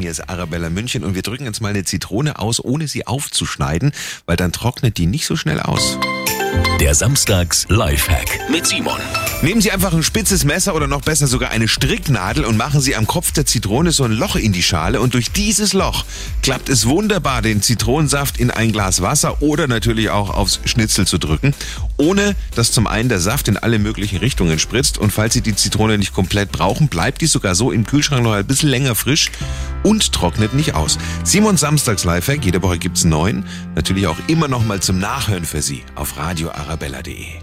Hier ist Arabella München und wir drücken jetzt mal eine Zitrone aus, ohne sie aufzuschneiden, weil dann trocknet die nicht so schnell aus. Der Samstags Lifehack mit Simon. Nehmen Sie einfach ein spitzes Messer oder noch besser sogar eine Stricknadel und machen Sie am Kopf der Zitrone so ein Loch in die Schale und durch dieses Loch klappt es wunderbar, den Zitronensaft in ein Glas Wasser oder natürlich auch aufs Schnitzel zu drücken, ohne dass zum einen der Saft in alle möglichen Richtungen spritzt und falls Sie die Zitrone nicht komplett brauchen, bleibt die sogar so im Kühlschrank noch ein bisschen länger frisch und trocknet nicht aus. Simon Samstags Lifehack, jede Woche gibt's neun, natürlich auch immer noch mal zum Nachhören für Sie auf radioarabella.de.